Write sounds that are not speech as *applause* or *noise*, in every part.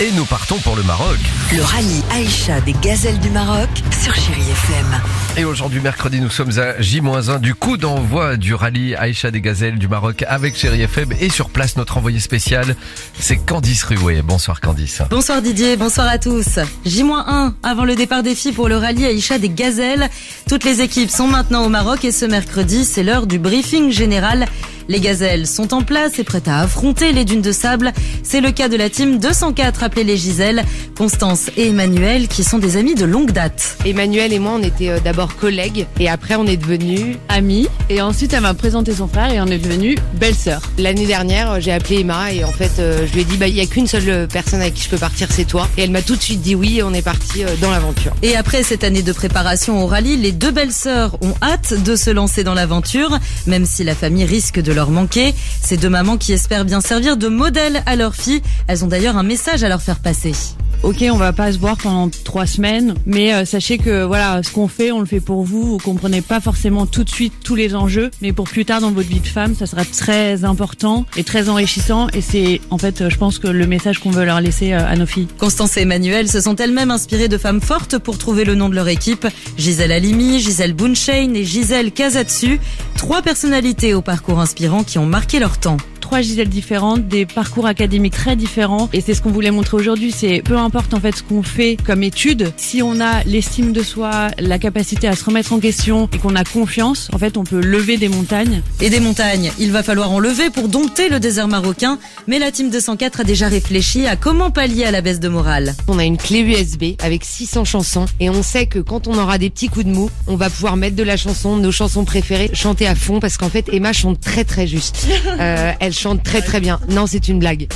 et nous partons pour le Maroc. Le rallye Aïcha des gazelles du Maroc sur Chéri FM. Et aujourd'hui, mercredi, nous sommes à J-1 du coup d'envoi du rallye Aïcha des gazelles du Maroc avec Chéri FM. Et sur place, notre envoyé spécial, c'est Candice Ruet. Bonsoir Candice. Bonsoir Didier, bonsoir à tous. J-1 avant le départ des filles pour le rallye Aïcha des gazelles. Toutes les équipes sont maintenant au Maroc et ce mercredi, c'est l'heure du briefing général les gazelles sont en place et prêtes à affronter les dunes de sable. C'est le cas de la team 204 appelée les Giselles, Constance et Emmanuel qui sont des amis de longue date. Emmanuel et moi on était euh, d'abord collègues et après on est devenus amis et ensuite elle m'a présenté son frère et on est devenus belle-sœur. L'année dernière j'ai appelé Emma et en fait euh, je lui ai dit bah il y a qu'une seule personne avec qui je peux partir c'est toi et elle m'a tout de suite dit oui et on est parti euh, dans l'aventure. Et après cette année de préparation au rallye, les deux belles-sœurs ont hâte de se lancer dans l'aventure même si la famille risque de leur manquer. Ces deux mamans qui espèrent bien servir de modèle à leurs filles. Elles ont d'ailleurs un message à leur faire passer ok, on va pas se voir pendant trois semaines, mais euh, sachez que voilà, ce qu'on fait, on le fait pour vous. Vous comprenez pas forcément tout de suite tous les enjeux, mais pour plus tard dans votre vie de femme, ça sera très important et très enrichissant. Et c'est en fait, je pense que le message qu'on veut leur laisser euh, à nos filles. Constance et Emmanuel se sont elles-mêmes inspirées de femmes fortes pour trouver le nom de leur équipe. Gisèle Halimi, Gisèle Bunchain et Gisèle Kazatsu. Trois personnalités au parcours inspirant qui ont marqué leur temps trois différentes, des parcours académiques très différents. Et c'est ce qu'on voulait montrer aujourd'hui. C'est peu importe en fait ce qu'on fait comme étude, si on a l'estime de soi, la capacité à se remettre en question et qu'on a confiance, en fait, on peut lever des montagnes. Et des montagnes, il va falloir en lever pour dompter le désert marocain. Mais la team 204 a déjà réfléchi à comment pallier à la baisse de morale. On a une clé USB avec 600 chansons et on sait que quand on aura des petits coups de mou, on va pouvoir mettre de la chanson, nos chansons préférées, chanter à fond parce qu'en fait Emma chante très très juste. *laughs* Euh, elle chante très très bien. Non, c'est une blague.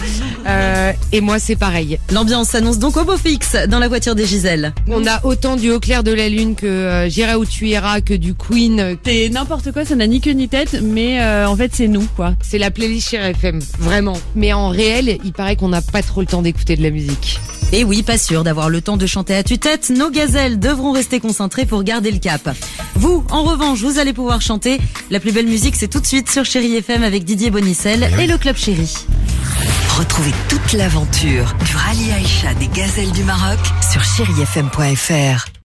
Euh, et moi, c'est pareil. L'ambiance s'annonce donc au beau fixe dans la voiture des Giselles. On a autant du Au clair de la lune que euh, J'irai où tu iras, que du Queen. C'est n'importe quoi, ça n'a ni queue ni tête, mais euh, en fait, c'est nous, quoi. C'est la playlist chez FM, vraiment. Mais en réel, il paraît qu'on n'a pas trop le temps d'écouter de la musique. Et oui, pas sûr d'avoir le temps de chanter à tue-tête, nos gazelles devront rester concentrées pour garder le cap. Vous, en revanche, vous allez pouvoir chanter. La plus belle musique, c'est tout de suite sur Chéri FM avec Didier Bonicel et le Club Chéri. Retrouvez toute l'aventure du rallye Aïcha des gazelles du Maroc sur chérifm.fr.